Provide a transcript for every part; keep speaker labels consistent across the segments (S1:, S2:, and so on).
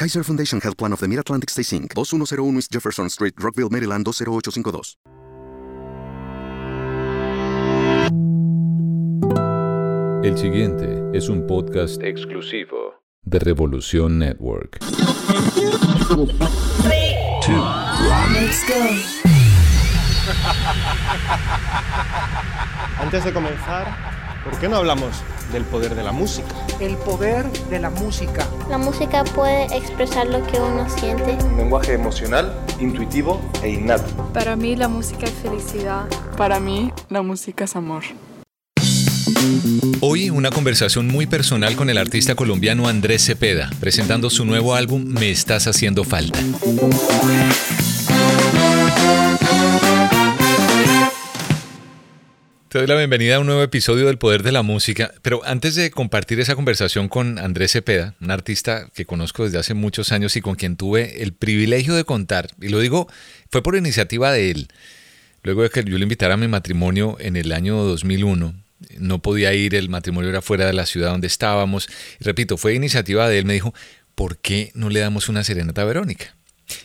S1: Kaiser Foundation Health Plan of the Mid-Atlantic Stay Inc., 2101 East Jefferson Street, Rockville, Maryland 20852.
S2: El siguiente es un podcast exclusivo de Revolución Network.
S3: Antes de comenzar, ¿por qué no hablamos del poder de la música?
S4: El poder de la música.
S5: La música puede expresar lo que uno siente.
S6: Un lenguaje emocional, intuitivo e innato.
S7: Para mí la música es felicidad.
S8: Para mí la música es amor.
S9: Hoy una conversación muy personal con el artista colombiano Andrés Cepeda, presentando su nuevo álbum Me estás haciendo falta. Te doy la bienvenida a un nuevo episodio del Poder de la Música, pero antes de compartir esa conversación con Andrés Cepeda, un artista que conozco desde hace muchos años y con quien tuve el privilegio de contar, y lo digo, fue por iniciativa de él, luego de que yo le invitara a mi matrimonio en el año 2001, no podía ir, el matrimonio era fuera de la ciudad donde estábamos, y repito, fue iniciativa de él, me dijo, ¿por qué no le damos una serenata a Verónica?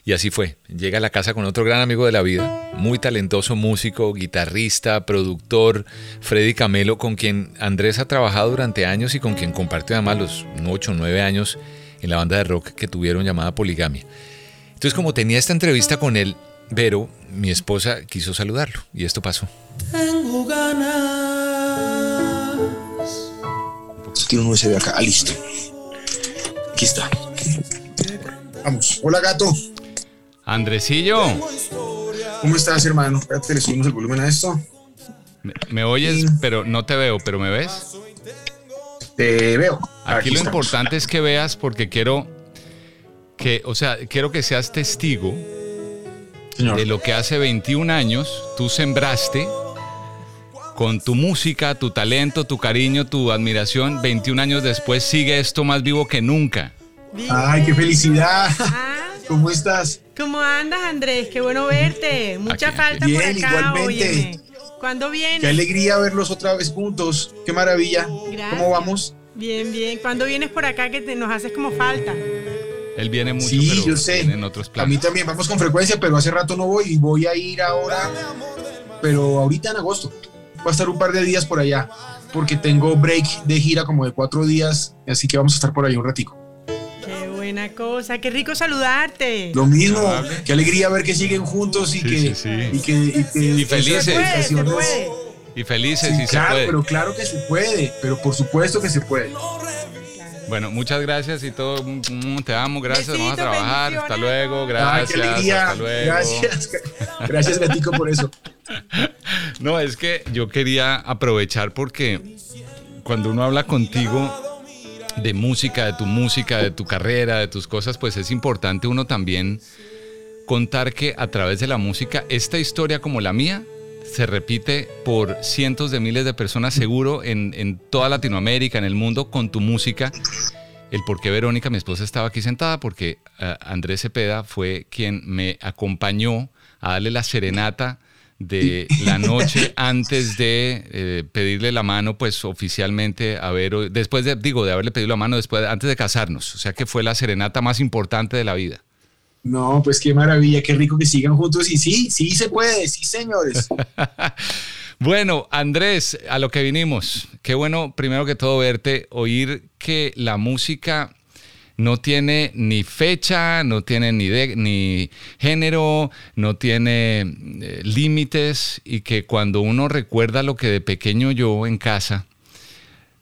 S9: Y así fue. Llega a la casa con otro gran amigo de la vida, muy talentoso músico, guitarrista, productor, Freddy Camelo, con quien Andrés ha trabajado durante años y con quien compartió además los 8 o 9 años en la banda de rock que tuvieron llamada Poligamia. Entonces, como tenía esta entrevista con él, Vero, mi esposa, quiso saludarlo y esto pasó.
S10: Tengo ganas. Tiene un USB acá, ah, listo. Aquí está. Vamos. Hola, gato.
S9: Andresillo.
S10: ¿Cómo estás, hermano? Espérate, le subimos el volumen a esto.
S9: Me, me oyes, pero no te veo, pero ¿me ves?
S10: Te veo.
S9: Aquí, lo importante es que veas porque quiero que, o sea, quiero que seas testigo
S10: Señor.
S9: de lo que hace 21 años tú sembraste con tu música, tu talento, tu cariño, tu admiración. 21 años después sigue esto más vivo que nunca.
S10: Ay, qué felicidad. ¿Cómo estás?
S11: ¿Cómo andas, Andrés? Qué bueno verte. Mucha
S9: Aquí,
S11: falta
S10: bien,
S11: por acá,
S10: igualmente.
S11: óyeme. ¿Cuándo vienes?
S10: Qué alegría verlos otra vez juntos. Qué maravilla.
S11: Gracias.
S10: ¿Cómo vamos?
S11: Bien, bien. ¿Cuándo vienes por acá que te, nos haces como falta?
S9: Él viene mucho,
S10: Sí,
S9: pero
S10: yo sé.
S9: tiene otros
S10: A mí también vamos con frecuencia, pero hace rato no voy y voy a ir ahora, pero ahorita en agosto. Voy a estar un par de días por allá, porque tengo break de gira como de cuatro días, así que vamos a estar por ahí un ratico.
S11: Qué buena cosa. Qué rico saludarte.
S10: Lo mismo, qué alegría ver que siguen juntos y
S9: Sí,
S10: que,
S9: sí, sí.
S10: y que, y que-
S9: Y felices.
S11: Se
S10: esas
S11: puede, se
S10: dedicaciones-
S11: puede.
S9: Y felices,
S10: Sí,
S9: y se
S10: claro,
S9: puede.
S10: pero claro que se puede, pero por supuesto que se puede.
S9: Bueno, muchas gracias y todo. Mm, Te amo, gracias. Vamos a trabajar. Hasta luego,
S10: Ay,
S9: gracias.
S10: qué alegría.
S9: Hasta luego.
S10: Gracias, gracias Gatico por eso.
S9: No, es que yo quería aprovechar porque cuando uno habla contigo de música, de tu música, de tu carrera, de tus cosas, pues es importante uno también contar que a través de la música, esta historia como la mía se repite por cientos de miles de personas seguro en, en toda Latinoamérica, en el mundo, con tu música. El por qué Verónica, mi esposa, estaba aquí sentada, porque eh, Andrés Cepeda fue quien me acompañó a darle la serenata de la noche antes de eh, pedirle la mano, pues oficialmente a Vero, después de, digo, de haberle pedido la mano después, antes de casarnos. O sea que fue la serenata más importante de la vida.
S10: No, pues qué maravilla, qué rico que sigan juntos y sí, sí se puede, sí señores.
S9: Bueno, Andrés, a lo que vinimos. Qué bueno, primero que todo, verte, oír que la música
S12: no tiene ni fecha, no tiene ni, ni género, no tiene eh, límites y que cuando uno recuerda lo que de pequeño yo en casa,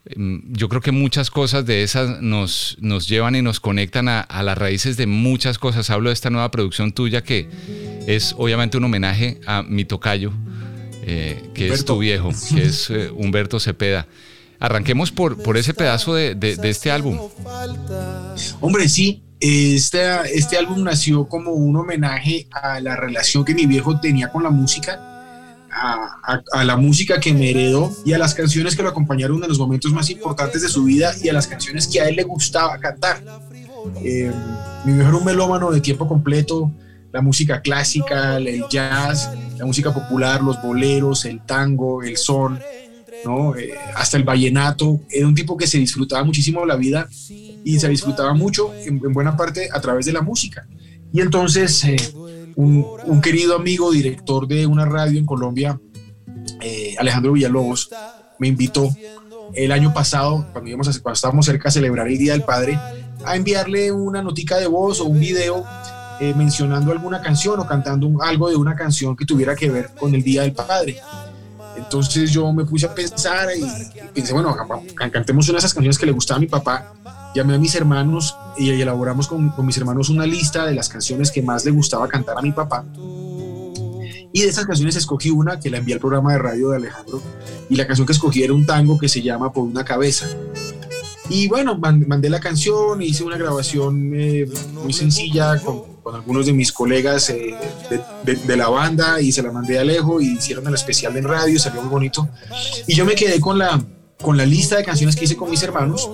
S12: em, yo creo que muchas cosas de esas nos, nos llevan y nos conectan a, las raíces de muchas cosas. Hablo de esta nueva producción tuya que es obviamente un homenaje a mi tocayo, eh, que es tu viejo, que es eh, Humberto Cepeda. Arranquemos por, por ese pedazo de, este álbum.
S10: Hombre, sí, este, este álbum nació como un homenaje a la relación que mi viejo tenía con la música. A, la música que me heredó y a las canciones que lo acompañaron en los momentos más importantes de su vida y a las canciones que a él le gustaba cantar. Eh, mi viejo era un melómano de tiempo completo, la música clásica, el jazz, la música popular, los boleros, el tango, el son, ¿no? Eh, hasta el vallenato. Era un tipo que se disfrutaba muchísimo la vida y se disfrutaba mucho, en, buena parte, a través de la música. Y entonces, eh, un, querido amigo, director de una radio en Colombia, eh, Alejandro Villalobos, me invitó el año pasado, cuando, íbamos estábamos cerca a celebrar el Día del Padre, a enviarle una notica de voz o un video mencionando alguna canción o cantando algo de una canción que tuviera que ver con el Día del Padre. Entonces yo me puse a pensar y, pensé, bueno, cantemos una de esas canciones que le gustaba a mi papá. Llamé a mis hermanos y elaboramos con, con mis hermanos una lista de las canciones que más le gustaba cantar a mi papá. Y de esas canciones escogí una que la envié al programa de radio de Alejandro. Y la canción que escogí era un tango que se llama Por una cabeza. Y bueno, mandé la canción, hice una grabación eh, muy sencilla con, con, algunos de mis colegas eh, de, de, la banda y se la mandé a Alejo y hicieron el especial en radio, salió muy bonito. Y yo me quedé con la, con la lista de canciones que hice con mis hermanos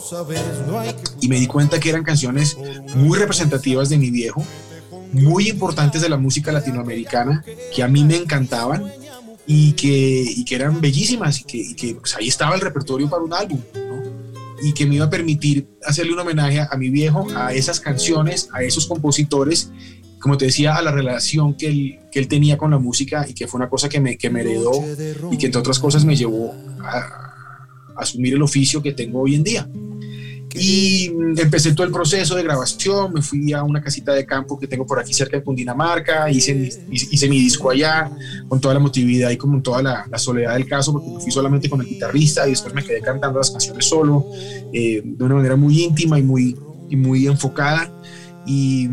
S10: y me di cuenta que eran canciones muy representativas de mi viejo, muy importantes de la música latinoamericana, que a mí me encantaban y que, y que eran bellísimas y que, y que pues, ahí estaba el repertorio para un álbum y que me iba a permitir hacerle un homenaje a, mi viejo, a esas canciones, a esos compositores, como te decía, a la relación que él, que él tenía con la música y que fue una cosa que me, que me heredó y que entre otras cosas me llevó a, a asumir el oficio que tengo hoy en día. Y empecé todo el proceso de grabación, me fui a una casita de campo que tengo por aquí cerca de Cundinamarca, hice hice mi disco allá con toda la motividad y con toda la, soledad del caso, porque me fui solamente con el guitarrista y después me quedé cantando las canciones solo, eh, de una manera muy íntima y muy, y muy enfocada. Y,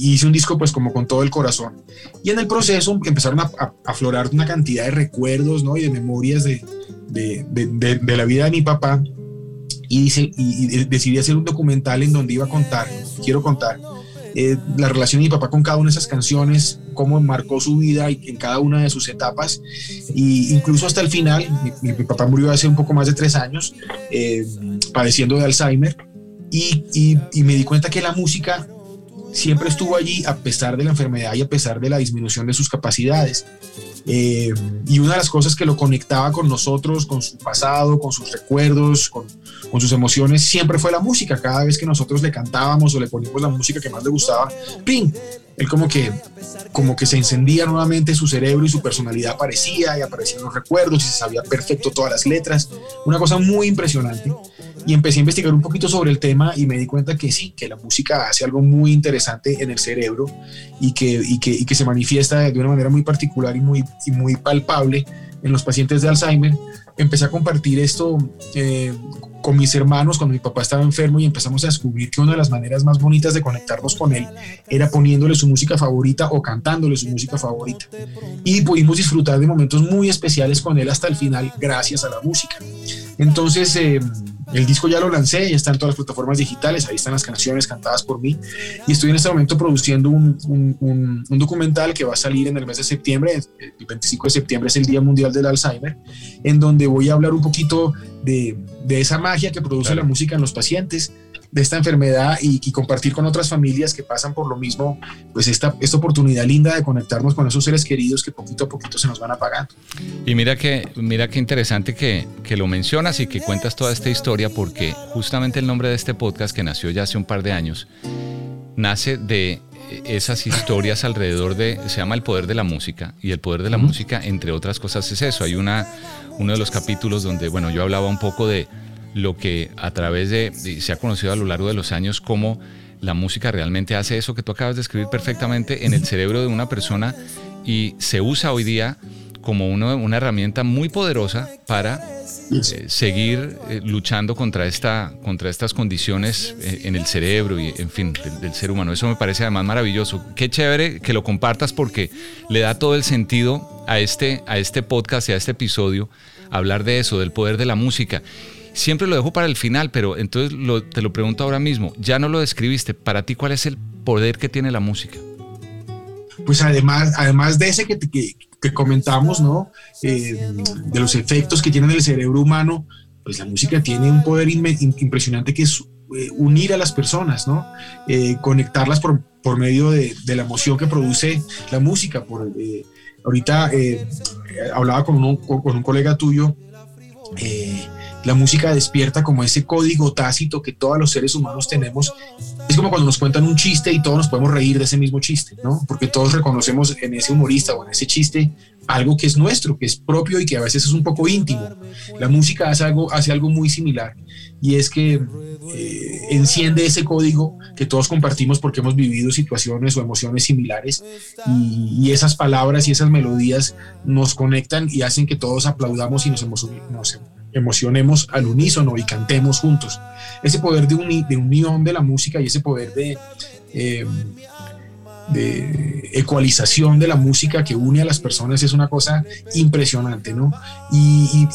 S10: hice un disco pues como con todo el corazón. Y en el proceso empezaron a, aflorar una cantidad de recuerdos ¿no? y de memorias de, de, de, de la vida de mi papá y, dice, y, decidí hacer un documental en donde iba a contar, quiero contar, eh, la relación de mi papá con cada una de esas canciones, cómo marcó su vida en cada una de sus etapas, y incluso hasta el final, mi, papá murió hace un poco más de tres años, eh, padeciendo de Alzheimer, y, y, me di cuenta que la música siempre estuvo allí a pesar de la enfermedad y a pesar de la disminución de sus capacidades. Eh, y una de las cosas que lo conectaba con nosotros, con su pasado, con sus recuerdos, con, con, sus emociones, siempre fue la música. Cada vez que nosotros le cantábamos o le poníamos la música que más le gustaba, ¡ping! Él como que, como que se encendía nuevamente su cerebro y su personalidad aparecía y aparecían los recuerdos y se sabía perfecto todas las letras. Una cosa muy impresionante y empecé a investigar un poquito sobre el tema y me di cuenta que sí, que la música hace algo muy interesante en el cerebro y que, y que, y que se manifiesta de una manera muy particular y muy, y muy palpable en los pacientes de Alzheimer. Empecé a compartir esto eh, con mis hermanos cuando mi papá estaba enfermo y empezamos a descubrir que una de las maneras más bonitas de conectarnos con él era poniéndole su música favorita o cantándole su música favorita. Y pudimos disfrutar de momentos muy especiales con él hasta el final gracias a la música. Entonces, eh, el disco ya lo lancé, ya está en todas las plataformas digitales, ahí están las canciones cantadas por mí. Y estoy en este momento produciendo un, un, un, documental que va a salir en el mes de septiembre, el 25 de septiembre es el Día Mundial del Alzheimer, en donde voy a hablar un poquito de, de esa magia que produce la música en los pacientes, de esta enfermedad y, compartir con otras familias que pasan por lo mismo, pues esta, esta oportunidad linda de conectarnos con esos seres queridos que poquito a poquito se nos van apagando.
S12: Y mira que, mira qué interesante que, que lo mencionas y que cuentas toda esta historia porque justamente el nombre de este podcast que nació ya hace un par de años nace de esas historias alrededor de, se llama El Poder de la Música, y el poder de la música, entre otras cosas, es eso. Hay una, uno de los capítulos donde, bueno, yo hablaba un poco de, lo que a través de, se ha conocido a lo largo de los años como la música realmente hace eso que tú acabas de escribir perfectamente en el cerebro de una persona y se usa hoy día como una herramienta muy poderosa para eh, seguir eh, luchando contra, esta, contra estas condiciones eh, en el cerebro y, en fin, del, ser humano. Eso me parece además maravilloso. Qué chévere que lo compartas porque le da todo el sentido a este, a este podcast y a este episodio hablar de eso, del poder de la música. Siempre lo dejo para el final, pero entonces te lo pregunto ahora mismo. Ya no lo describiste. Para ti, ¿cuál es el poder que tiene la música?
S10: Pues además, además de ese que, que, comentamos, ¿no? Eh, de los efectos que tiene en el cerebro humano, pues la música tiene un poder impresionante que es eh, unir a las personas, ¿no? Eh, conectarlas por, por medio de, de, la emoción que produce la música. Por, ahorita hablaba con, uno, con un colega tuyo la música despierta como ese código tácito que todos los seres humanos tenemos. Es como cuando nos cuentan un chiste y todos nos podemos reír de ese mismo chiste, ¿no? Porque todos reconocemos en ese humorista o en ese chiste algo que es nuestro, que es propio y que a veces es un poco íntimo. La música hace algo, hace algo muy similar y es que eh, enciende ese código que todos compartimos porque hemos vivido situaciones o emociones similares y, esas palabras y esas melodías nos conectan y hacen que todos aplaudamos y nos, emocionemos emocionemos al unísono y cantemos juntos. Ese poder de, de unión de la música y ese poder de, eh, de ecualización de la música que une a las personas es una cosa impresionante, ¿no? Y,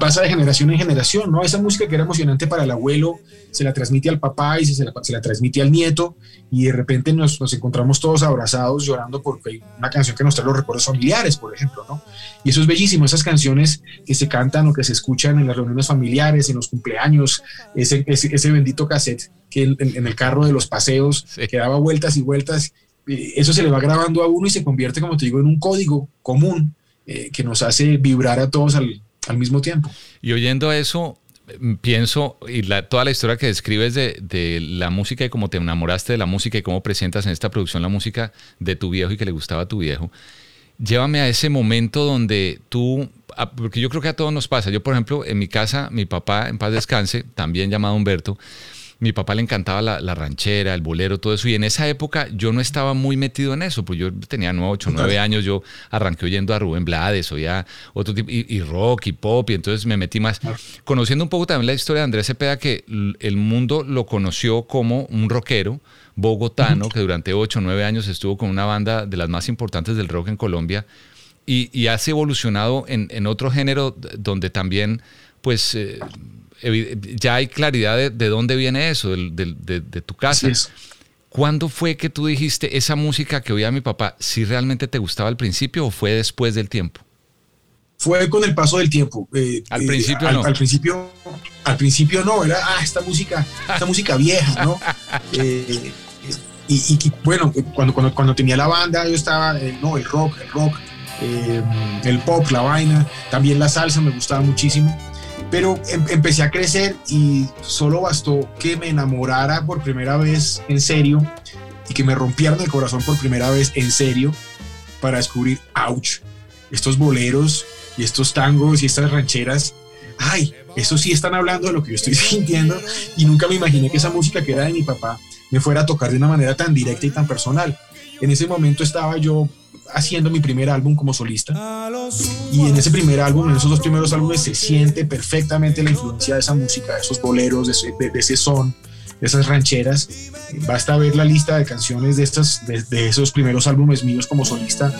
S10: pasa de generación en generación, ¿no? Esa música que era emocionante para el abuelo se la transmite al papá y se, la, se la transmite al nieto y de repente nos, nos, encontramos todos abrazados llorando porque hay una canción que nos trae los recuerdos familiares, por ejemplo, ¿no? Y eso es bellísimo, esas canciones que se cantan o que se escuchan en las reuniones familiares, en los cumpleaños, ese, ese, bendito cassette que en, el carro de los paseos que daba vueltas y vueltas eso se le va grabando a uno y se convierte, como te digo, en un código común eh, que nos hace vibrar a todos al, mismo tiempo.
S12: Y oyendo eso, mm, pienso, y toda la historia que describes de, de, la música y cómo te enamoraste de la música y cómo presentas en esta producción la música de tu viejo y que le gustaba a tu viejo, llévame a ese momento donde tú, porque yo creo que a todos nos pasa, yo por ejemplo, en mi casa, mi papá, en paz descanse, también llamado Humberto, mi papá le encantaba la, ranchera, el bolero, todo eso. Y en esa época yo no estaba muy metido en eso, pues yo tenía 8, 9 años, yo arranqué oyendo a Rubén Blades, oía otro tipo, y, rock y pop, y entonces me metí más. Conociendo un poco también la historia de Andrés Cepeda, que el mundo lo conoció como un rockero bogotano, que durante 8 o 9 años estuvo con una banda de las más importantes del rock en Colombia, y, y has evolucionado en, en, otro género donde también, pues... Eh, ya hay claridad de, dónde viene eso, de, tu casa. ¿Cuándo fue que tú dijiste esa música que oía mi papá, si realmente te gustaba al principio o fue después del tiempo?
S10: Fue con el paso del tiempo.
S12: Eh, al principio
S10: eh,
S12: no.
S10: Al, principio, al principio no, era ah, esta música, esta música vieja, ¿no? Eh, y, bueno, cuando, cuando, cuando, tenía la banda, yo estaba, no, el rock, el rock, el pop, la vaina, también la salsa me gustaba muchísimo pero em, empecé a crecer y solo bastó que me enamorara por primera vez en serio y que me rompieran el corazón por primera vez en serio para descubrir, ouch, estos boleros y estos tangos y estas rancheras, ay, eso sí están hablando de lo que yo estoy sintiendo y nunca me imaginé que esa música que era de mi papá me fuera a tocar de una manera tan directa y tan personal. En ese momento estaba yo haciendo mi primer álbum como solista. Y en ese primer álbum, en esos dos primeros álbumes, se siente perfectamente la influencia de esa música, de esos boleros, de ese, son, de esas rancheras. Basta ver la lista de canciones de, estas, de esos primeros álbumes míos como solista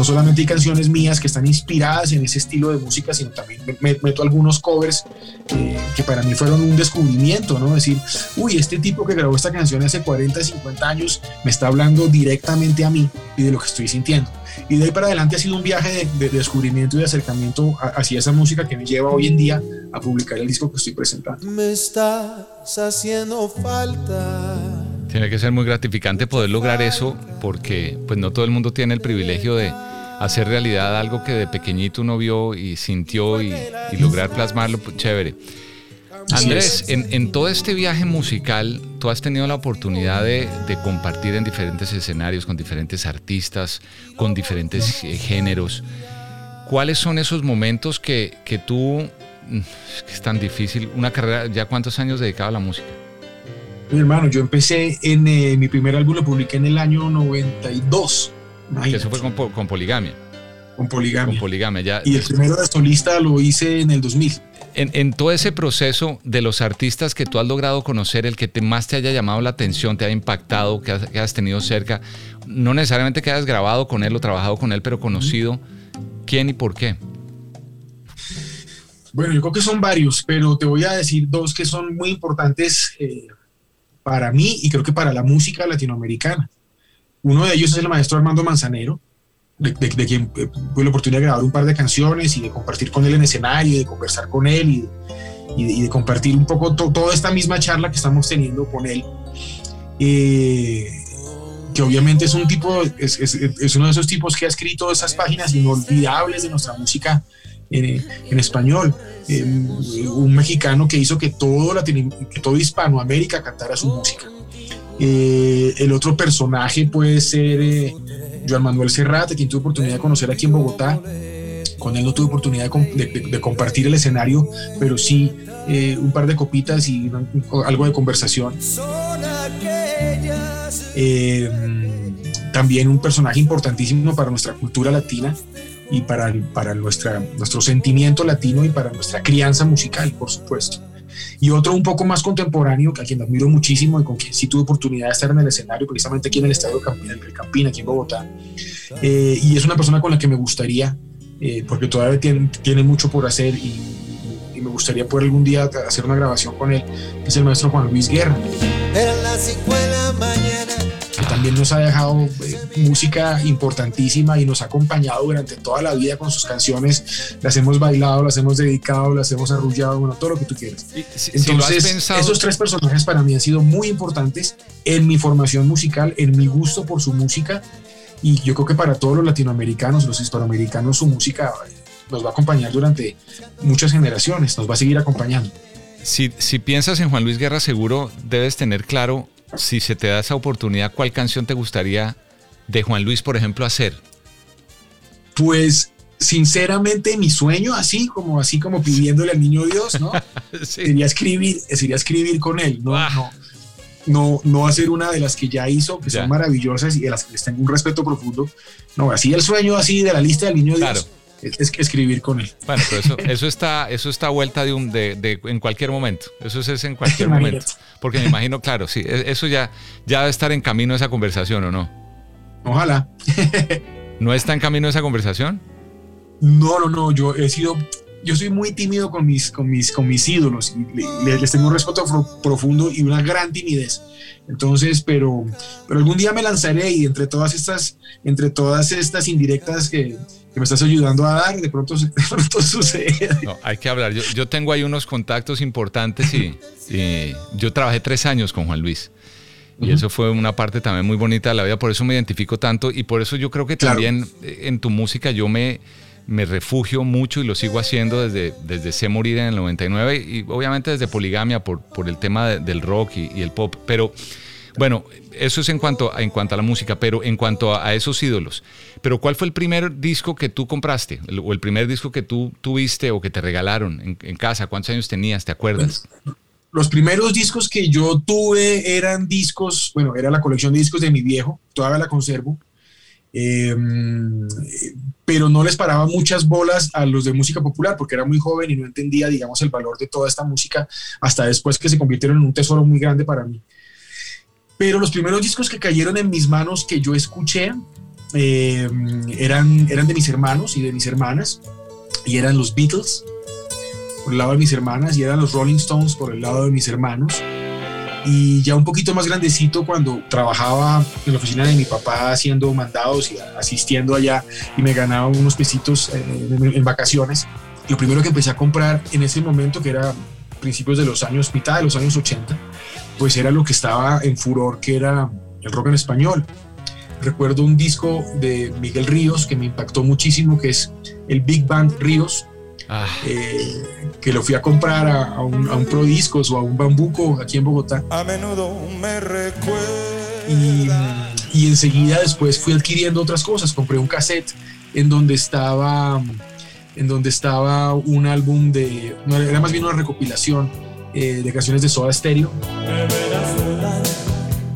S10: no solamente hay canciones mías que están inspiradas en ese estilo de música, sino también meto algunos covers eh, que para mí fueron un descubrimiento, ¿no? Decir, uy, este tipo que grabó esta canción hace 40, 50 años me está hablando directamente a mí y de lo que estoy sintiendo. Y de ahí para adelante ha sido un viaje de, descubrimiento y de acercamiento hacia esa música que me lleva hoy en día a publicar el disco que estoy presentando.
S13: Me estás haciendo falta.
S12: Tiene que ser muy gratificante poder lograr eso porque pues no todo el mundo tiene el privilegio de hacer realidad algo que de pequeñito uno vio y sintió y, lograr plasmarlo, pues, chévere. Andrés, en, todo este viaje musical, tú has tenido la oportunidad de, compartir en diferentes escenarios con diferentes artistas, con diferentes eh, géneros. ¿Cuáles son esos momentos que, que tú es tan difícil. Una carrera, ¿ya cuántos años dedicado a la música?
S10: Mi hermano, yo empecé en eh, mi primer álbum, lo publiqué en el año 92.
S12: Que eso fue con, con, poligamia.
S10: Con poligamia.
S12: Con poligamia, ya.
S10: Y el primero de solista lo hice en el 2000.
S12: En, en, todo ese proceso de los artistas que tú has logrado conocer, el que te, más te haya llamado la atención, te haya impactado, que has, que has tenido cerca, no necesariamente que hayas grabado con él o trabajado con él, pero conocido, ¿quién y por qué?
S10: Bueno, yo creo que son varios, pero te voy a decir dos que son muy importantes eh, para mí y creo que para la música latinoamericana. Uno de ellos es el maestro Armando Manzanero, de, quien eh, tuve la oportunidad de grabar un par de canciones y de compartir con él en escenario, de conversar con él y, de, compartir un poco toda esta misma charla que estamos teniendo con él. Eh, que obviamente es un tipo, es, uno de esos tipos que ha escrito esas páginas inolvidables de nuestra música en, español. Eh, un mexicano que hizo que todo, que todo Hispanoamérica cantara su música. Eh, el otro personaje puede ser eh, Joan Manuel Serrat, quien tuve oportunidad de conocer aquí en Bogotá. Con él no tuve oportunidad de, compartir el escenario, pero sí un par de copitas y algo de conversación. también un personaje importantísimo para nuestra cultura latina, y para, para nuestra, nuestro sentimiento latino y para nuestra crianza musical, por supuesto. Y otro un poco más contemporáneo, a quien admiro muchísimo y con quien sí tuve oportunidad de estar en el escenario, precisamente aquí en el Estadio Campín, en el aquí en Bogotá. Eh, y es una persona con la que me gustaría, eh, porque todavía tiene, tiene, mucho por hacer y, me gustaría poder algún día hacer una grabación con él, que es el maestro Juan Luis Guerra. Eran las 5 de la mañana también nos ha dejado eh, música importantísima y nos ha acompañado durante toda la vida con sus canciones. Las hemos bailado, las hemos dedicado, las hemos arrullado, bueno, todo lo que tú quieras. Entonces, esos tres personajes para mí han sido muy importantes en mi formación musical, en mi gusto por su música y yo creo que para todos los latinoamericanos, los hispanoamericanos, su música nos va a acompañar durante muchas generaciones, nos va a seguir acompañando.
S12: Si, si piensas en Juan Luis Guerra, seguro debes tener claro si se te da esa oportunidad, ¿cuál canción te gustaría de Juan Luis, por ejemplo, hacer?
S10: Pues sinceramente mi sueño así como así como pidiéndole al niño Dios, ¿no? Sería escribir, sería escribir con él, ¿no? no no, no hacer una de las que ya hizo, que son maravillosas y de las que les tengo un respeto profundo. No, así el sueño así de la lista del niño Dios es que escribir con él.
S12: Bueno, pero eso, eso está, eso está vuelta de un, de, en cualquier momento. Eso es, en cualquier momento. Porque me imagino, claro, sí, e, eso ya, ya debe estar en camino esa conversación, ¿o no?
S10: Ojalá.
S12: ¿No está en camino esa conversación?
S10: No, no, no. Yo he sido, yo soy muy tímido con mis, con mis, con mis ídolos. Y les tengo un respeto profundo y una gran timidez. Entonces, pero, pero algún día me lanzaré y entre todas estas, entre todas estas indirectas que, me estás ayudando a dar, de pronto, sucede.
S12: No, hay que hablar. Yo, tengo ahí unos contactos importantes y, yo trabajé tres años con Juan Luis. Y eso fue una parte también muy bonita de la vida, por eso me identifico tanto y por eso yo creo que también en tu música yo me, me refugio mucho y lo sigo haciendo desde, desde Sé Morir en el 99 y obviamente desde Poligamia por, por el tema del rock y, el pop. Pero bueno, eso es en cuanto, en cuanto a la música, pero en cuanto a, esos ídolos. Pero ¿cuál fue el primer disco que tú compraste? o el primer disco que tú tuviste o que te regalaron en, casa? ¿Cuántos años tenías? ¿Te acuerdas?
S10: los primeros discos que yo tuve eran discos, bueno, era la colección de discos de mi viejo, todavía la conservo. Em, pero no les paraba muchas bolas a los de música popular porque era muy joven y no entendía, digamos, el valor de toda esta música hasta después que se convirtieron en un tesoro muy grande para mí. Pero los primeros discos que cayeron en mis manos que yo escuché em, eran, eran de mis hermanos y de mis hermanas y eran los Beatles por el lado de mis hermanas y eran los Rolling Stones por el lado de mis hermanos y ya un poquito más grandecito cuando trabajaba en la oficina de mi papá haciendo mandados y asistiendo allá y me ganaba unos pesitos eh, en, vacaciones. Lo primero que empecé a comprar en ese momento, que era principios de los años, mitad de los años 80, pues era lo que estaba en furor, que era el rock en español. Recuerdo un disco de Miguel Ríos que me impactó muchísimo, que es el Big Band Ríos, Ah. Eh, que lo fui a comprar a, un, a, un, Pro Discos o a un Bambuco aquí en Bogotá. A menudo me y, y, enseguida después fui adquiriendo otras cosas. Compré un cassette en donde estaba en donde estaba un álbum de, no, era más bien una recopilación eh, de canciones de Soda Stereo.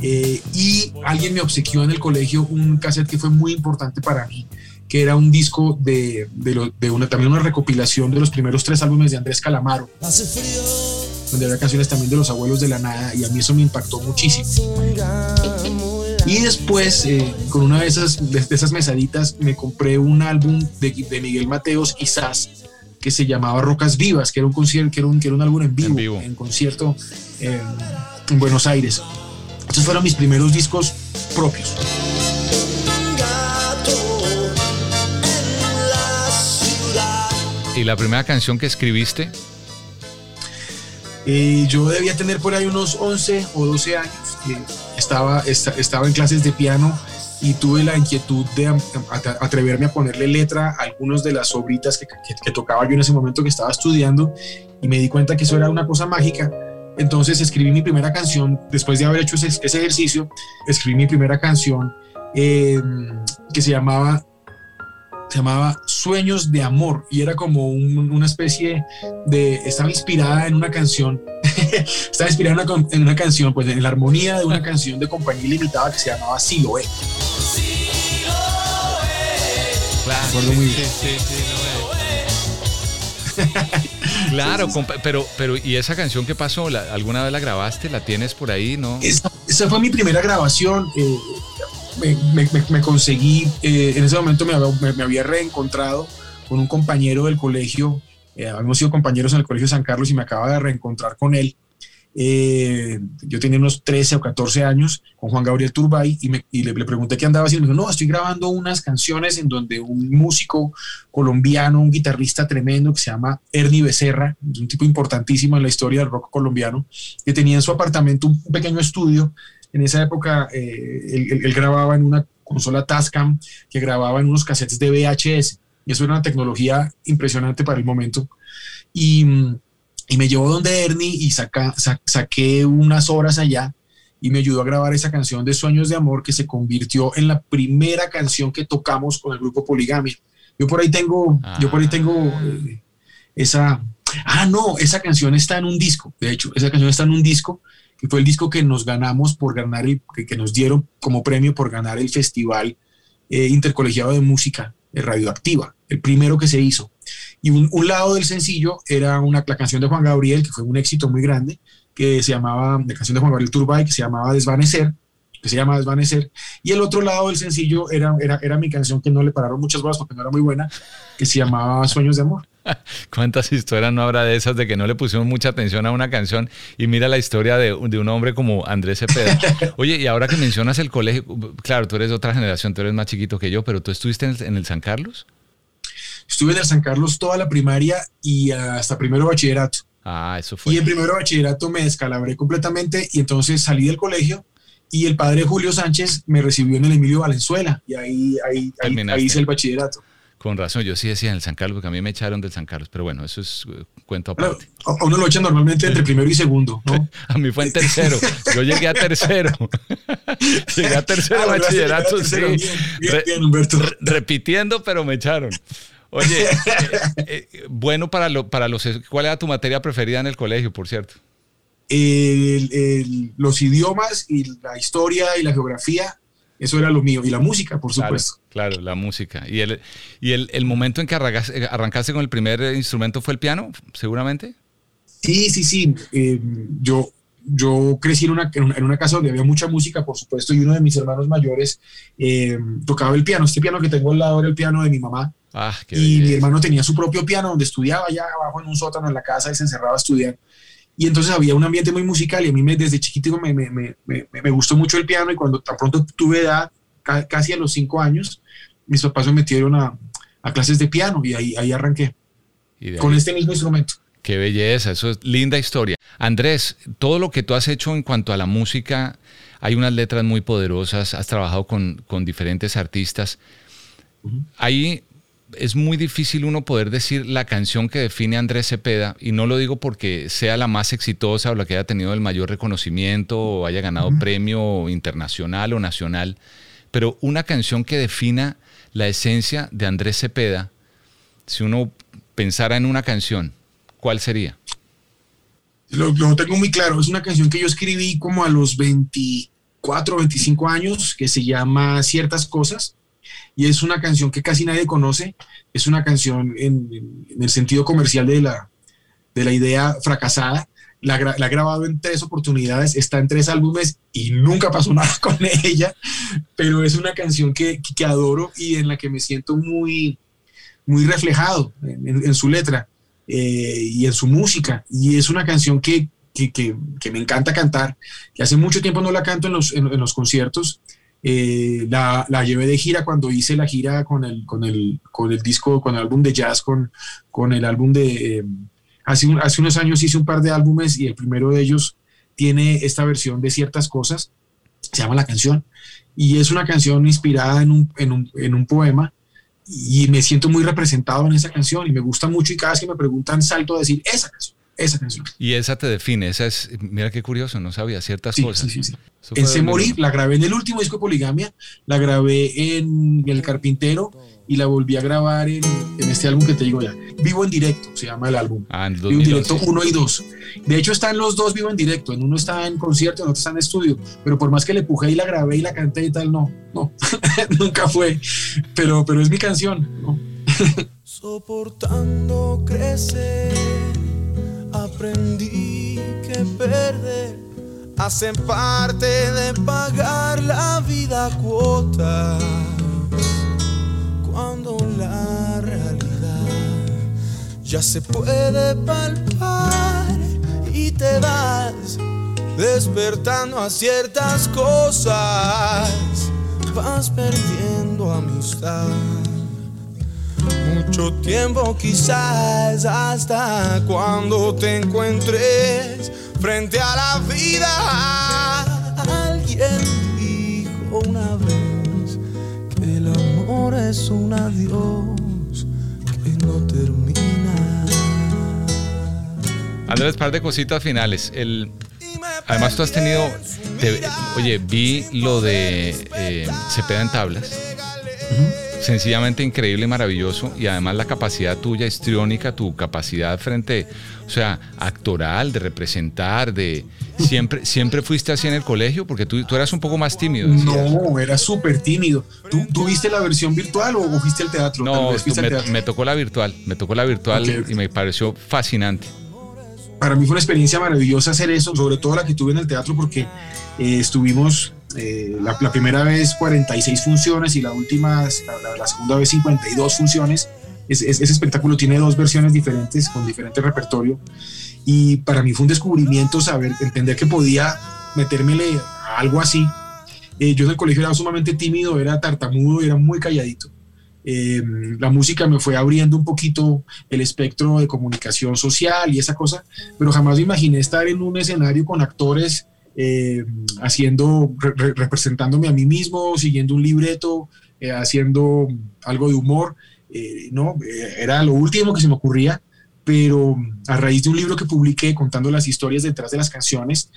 S10: Eh, y alguien me obsequió en el colegio un cassette que fue muy importante para mí, que era un disco de, de, lo, de una, también una recopilación de los primeros tres álbumes de Andrés Calamaro, donde había canciones también de Los Abuelos de la Nada, y a mí eso me impactó muchísimo. Y después, eh, con una de esas, de, de, esas mesaditas, me compré un álbum de, de Miguel Mateos y Sass que se llamaba Rocas Vivas, que era un, concierto, que era un, que era un álbum en vivo, en, vivo. en concierto eh, en Buenos Aires. Estos fueron mis primeros discos propios.
S12: ¿Y la primera canción que escribiste?
S10: Eh, yo debía tener por ahí unos 11 o 12 años. Estaba, esta, estaba en clases de piano y tuve la inquietud de atreverme a ponerle letra a algunos de las obritas que, tocaba yo en ese momento que estaba estudiando y me di cuenta que eso era una cosa mágica. Entonces escribí mi primera canción, después de haber hecho ese, ese ejercicio, escribí mi primera canción eh, que se llamaba se llamaba Sueños de Amor y era como un, una especie de, estaba inspirada en una canción, estaba inspirada en una, en una, canción, pues en la armonía de una canción de compañía limitada que se llamaba Siloé.
S12: Claro, muy bien. Sí, sí, claro, pero, pero ¿y esa canción qué pasó? ¿La, ¿Alguna vez la grabaste? ¿La tienes por ahí? ¿no?
S10: Esa, esa fue mi primera grabación. Eh, me, conseguí, eh, en ese momento me, había reencontrado con un compañero del colegio, eh, habíamos sido compañeros en el colegio San Carlos y me acaba de reencontrar con él. Eh, yo tenía unos 13 o 14 años con Juan Gabriel Turbay y le, le, pregunté qué andaba haciendo. Me dijo, no, estoy grabando unas canciones en donde un músico colombiano, un guitarrista tremendo que se llama Ernie Becerra, un tipo importantísimo en la historia del rock colombiano, que tenía en su apartamento un pequeño estudio en esa época eh, él, él, él, grababa en una consola Tascam que grababa en unos cassettes de VHS y eso era una tecnología impresionante para el momento y, y me llevó donde Ernie y saca, sa, saqué unas horas allá y me ayudó a grabar esa canción de Sueños de Amor que se convirtió en la primera canción que tocamos con el grupo Poligamia. Yo por ahí tengo, ah. yo por ahí tengo eh, esa, ah no, esa canción está en un disco, de hecho, esa canción está en un disco fue el disco que nos ganamos por ganar, el, que, nos dieron como premio por ganar el Festival eh, Intercolegiado de Música de Radioactiva, el primero que se hizo. Y un, un lado del sencillo era una, la canción de Juan Gabriel, que fue un éxito muy grande, que se llamaba, la canción de Juan Gabriel Turbay, que se llamaba Desvanecer, que se llama Desvanecer, y el otro lado del sencillo era, era, era mi canción que no le pararon muchas bolas porque no era muy buena, que se llamaba Sueños de Amor.
S12: ¿Cuántas historias no habrá de esas de que no le pusimos mucha atención a una canción? Y mira la historia de, de un hombre como Andrés Cepeda. Oye, y ahora que mencionas el colegio, claro, tú eres de otra generación, tú eres más chiquito que yo, pero tú estuviste en el, en el San Carlos.
S10: Estuve en el San Carlos toda la primaria y hasta primero bachillerato.
S12: Ah, eso fue.
S10: Y en primero bachillerato me descalabré completamente y entonces salí del colegio y el padre Julio Sánchez me recibió en el Emilio Valenzuela y ahí, ahí, ahí, ahí hice el bachillerato.
S12: Con razón, yo sí decía en el San Carlos, porque a mí me echaron del San Carlos, pero bueno, eso es uh, cuento aparte.
S10: A uno lo echan normalmente entre primero y segundo, ¿no?
S12: a mí fue en tercero, yo llegué a tercero. llegué a tercero ah, bachillerato, sí. Bien, bien, bien, Humberto. Re repitiendo, pero me echaron. Oye, eh, eh, bueno para, lo, para los... ¿Cuál era tu materia preferida en el colegio, por cierto?
S10: El, el, los idiomas y la historia y la geografía eso era lo mío. Y la música, por supuesto.
S12: Claro, claro la música. ¿Y, el, y el, el momento en que arrancaste, arrancaste, con el primer instrumento fue el piano, seguramente?
S10: Sí, sí, sí. Eh, yo, yo crecí en una, en una casa donde había mucha música, por supuesto, y uno de mis hermanos mayores eh, tocaba el piano. Este piano que tengo al lado era el piano de mi mamá.
S12: Ah,
S10: y bien. mi hermano tenía su propio piano donde estudiaba allá abajo en un sótano en la casa y se encerraba a estudiar. Y entonces había un ambiente muy musical y a mí me, desde chiquitico me, me, me, me, gustó mucho el piano y cuando tan pronto tuve edad, ca casi a los cinco años, mis papás me metieron a, a clases de piano y ahí, ahí arranqué con ahí? este mismo instrumento.
S12: Qué belleza, eso es linda historia. Andrés, todo lo que tú has hecho en cuanto a la música, hay unas letras muy poderosas, has trabajado con, con diferentes artistas. Uh -huh. Hay es muy difícil uno poder decir la canción que define a Andrés Cepeda, y no lo digo porque sea la más exitosa o la que haya tenido el mayor reconocimiento o haya ganado uh -huh. premio internacional o nacional, pero una canción que defina la esencia de Andrés Cepeda, si uno pensara en una canción, ¿cuál sería?
S10: Lo, lo, tengo muy claro, es una canción que yo escribí como a los 24, 25 años, que se llama Ciertas Cosas, y es una canción que casi nadie conoce, es una canción en, el sentido comercial de la, de la idea fracasada, la, he grabado en tres oportunidades, está en tres álbumes y nunca pasó nada con ella, pero es una canción que, que adoro y en la que me siento muy, muy reflejado en, en su letra eh, y en su música. Y es una canción que, que, que, me encanta cantar, que hace mucho tiempo no la canto en los, en, los conciertos. Eh, la, la, llevé de gira cuando hice la gira con el, con el, con el disco, con el álbum de jazz, con, con el álbum de... Eh, Hace, hace unos años hice un par de álbumes y el primero de ellos tiene esta versión de ciertas cosas, se llama La canción, y es una canción inspirada en un, en un, en un poema y me siento muy representado en esa canción y me gusta mucho y cada vez que me preguntan salto a decir esa canción, esa canción.
S12: Y esa te define, esa es, mira qué curioso, no sabía ciertas
S10: sí,
S12: cosas.
S10: Sí, sí, sí. En Se Morir, la grabé en el último disco de Poligamia, la grabé en El Carpintero y la volví a grabar en, en, este álbum que te digo ya. Vivo en directo, se llama el álbum.
S12: Ah, en
S10: Vivo en directo 1 y 2. De hecho están los dos vivo en directo, en uno está en concierto, en otro está en estudio, pero por más que le pujé y la grabé y la canté y tal, no, no, nunca fue. Pero, pero es mi canción, ¿no?
S13: Soportando crecer, aprendí que perder hacen parte de pagar la vida cuota cuando la realidad ya se puede palpar y te vas despertando a ciertas cosas, vas perdiendo amistad. Mucho tiempo quizás hasta cuando te encuentres frente a la vida. Alguien dijo una vez que el amor es un adiós que no termina.
S12: Andrés, par de cositas finales. El, además, tú has tenido. Te, oye, vi lo de eh, Cepeda en tablas. Uh -huh. Sencillamente increíble y maravilloso. Y además, la capacidad tuya histriónica, tu capacidad frente. O sea, actoral, de representar, de. ¿Siempre, siempre fuiste así en el colegio? Porque tú, tú eras un poco más tímido.
S10: ¿decías? No, era súper tímido. ¿Tú, ¿Tú, viste la versión virtual o fuiste al teatro?
S12: No, me, teatro? me, tocó la virtual. Me tocó la virtual okay. y me pareció fascinante
S10: para mí fue una experiencia maravillosa hacer eso, sobre todo la que tuve en el teatro, porque eh, estuvimos eh, la, primera vez 46 funciones y la última, la, la segunda vez 52 funciones. Es, es, ese espectáculo tiene dos versiones diferentes, con diferente repertorio. Y para mí fue un descubrimiento saber, entender que podía metérmele a algo así. Eh, yo en el colegio era sumamente tímido, era tartamudo, era muy calladito. Eh, la música me fue abriendo un poquito el espectro de comunicación social y esa cosa, pero jamás me imaginé estar en un escenario con actores eh, haciendo, re representándome a mí mismo, siguiendo un libreto, eh, haciendo algo de humor, eh, no, era lo último que se me ocurría, pero a raíz de un libro que publiqué contando las historias detrás de las canciones,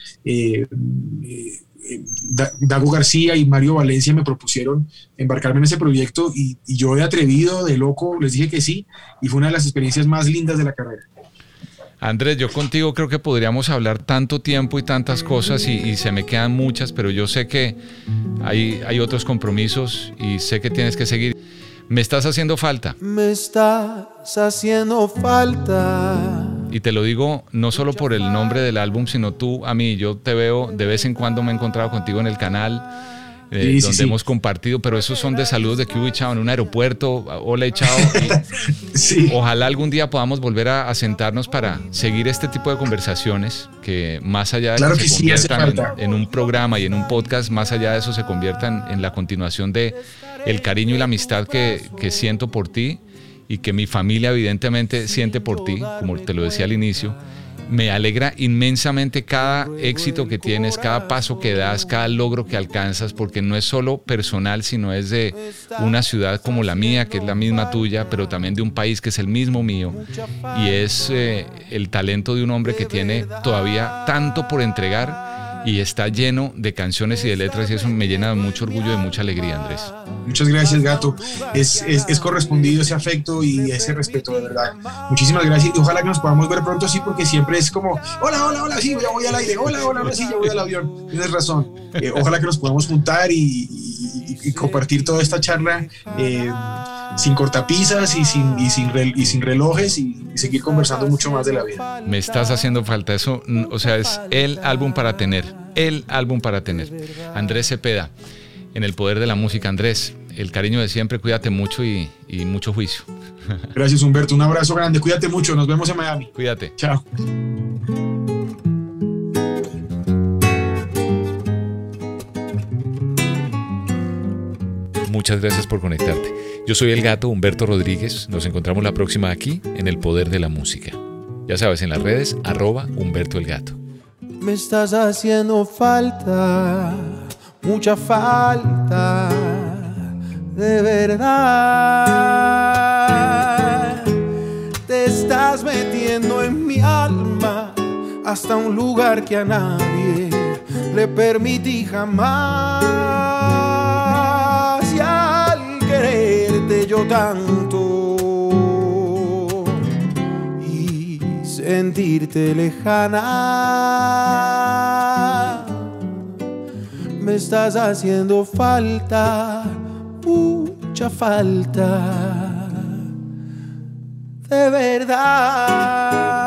S10: Dago García y Mario Valencia me propusieron embarcarme en ese proyecto y, y, yo de atrevido, de loco, les dije que sí y fue una de las experiencias más lindas de la carrera.
S12: Andrés, yo contigo creo que podríamos hablar tanto tiempo y tantas cosas y, y se me quedan muchas, pero yo sé que hay, hay otros compromisos y sé que tienes que seguir. Me estás haciendo falta.
S13: Me estás haciendo falta.
S12: Y te lo digo no solo por el nombre del álbum, sino tú a mí. Yo te veo, de vez en cuando me he encontrado contigo en el canal, eh, sí, donde sí, hemos compartido, pero esos son de saludos de que hubo echado en un aeropuerto. Hola, echado. Ojalá algún día podamos volver a, a, sentarnos para seguir este tipo de conversaciones que más allá de
S10: claro
S12: que,
S10: que
S12: se conviertan en, en, un programa y en un podcast, más allá de eso se conviertan en la continuación de el cariño y la amistad que, que siento por ti y que mi familia evidentemente siente por ti, como te lo decía al inicio. Me alegra inmensamente cada éxito que tienes, cada paso que das, cada logro que alcanzas, porque no es solo personal, sino es de una ciudad como la mía, que es la misma tuya, pero también de un país que es el mismo mío. Y es eh, el talento de un hombre que tiene todavía tanto por entregar y está lleno de canciones y de letras y eso me llena de mucho orgullo y de mucha alegría, Andrés.
S10: Muchas gracias, gato. Es, es, es, correspondido ese afecto y ese respeto, de verdad. Muchísimas gracias y ojalá que nos podamos ver pronto así porque siempre es como, hola, hola, hola, sí, ya voy al aire, hola, hola, hola, sí, ya voy al avión. Tienes razón. Eh, ojalá que nos podamos juntar y, y compartir toda esta charla. Eh, sin cortapisas y sin, y sin, y sin relojes y, y, seguir conversando mucho más de la vida.
S12: Me estás haciendo falta eso, o sea, es el álbum para tener, el álbum para tener. Andrés Cepeda, en el poder de la música. Andrés, el cariño de siempre, cuídate mucho y, y mucho juicio.
S10: Gracias Humberto, un abrazo grande, cuídate mucho, nos vemos en Miami.
S12: Cuídate.
S10: Chao.
S9: Muchas gracias por conectarte. Yo soy el gato Humberto Rodríguez. Nos encontramos la próxima aquí en El Poder de la Música. Ya sabes, en las redes, arroba Humberto el Gato.
S13: Me estás haciendo falta, mucha falta, de verdad. Te estás metiendo en mi alma hasta un lugar que a nadie le permití jamás. Tanto y sentirte lejana, me estás haciendo falta, mucha falta, de verdad.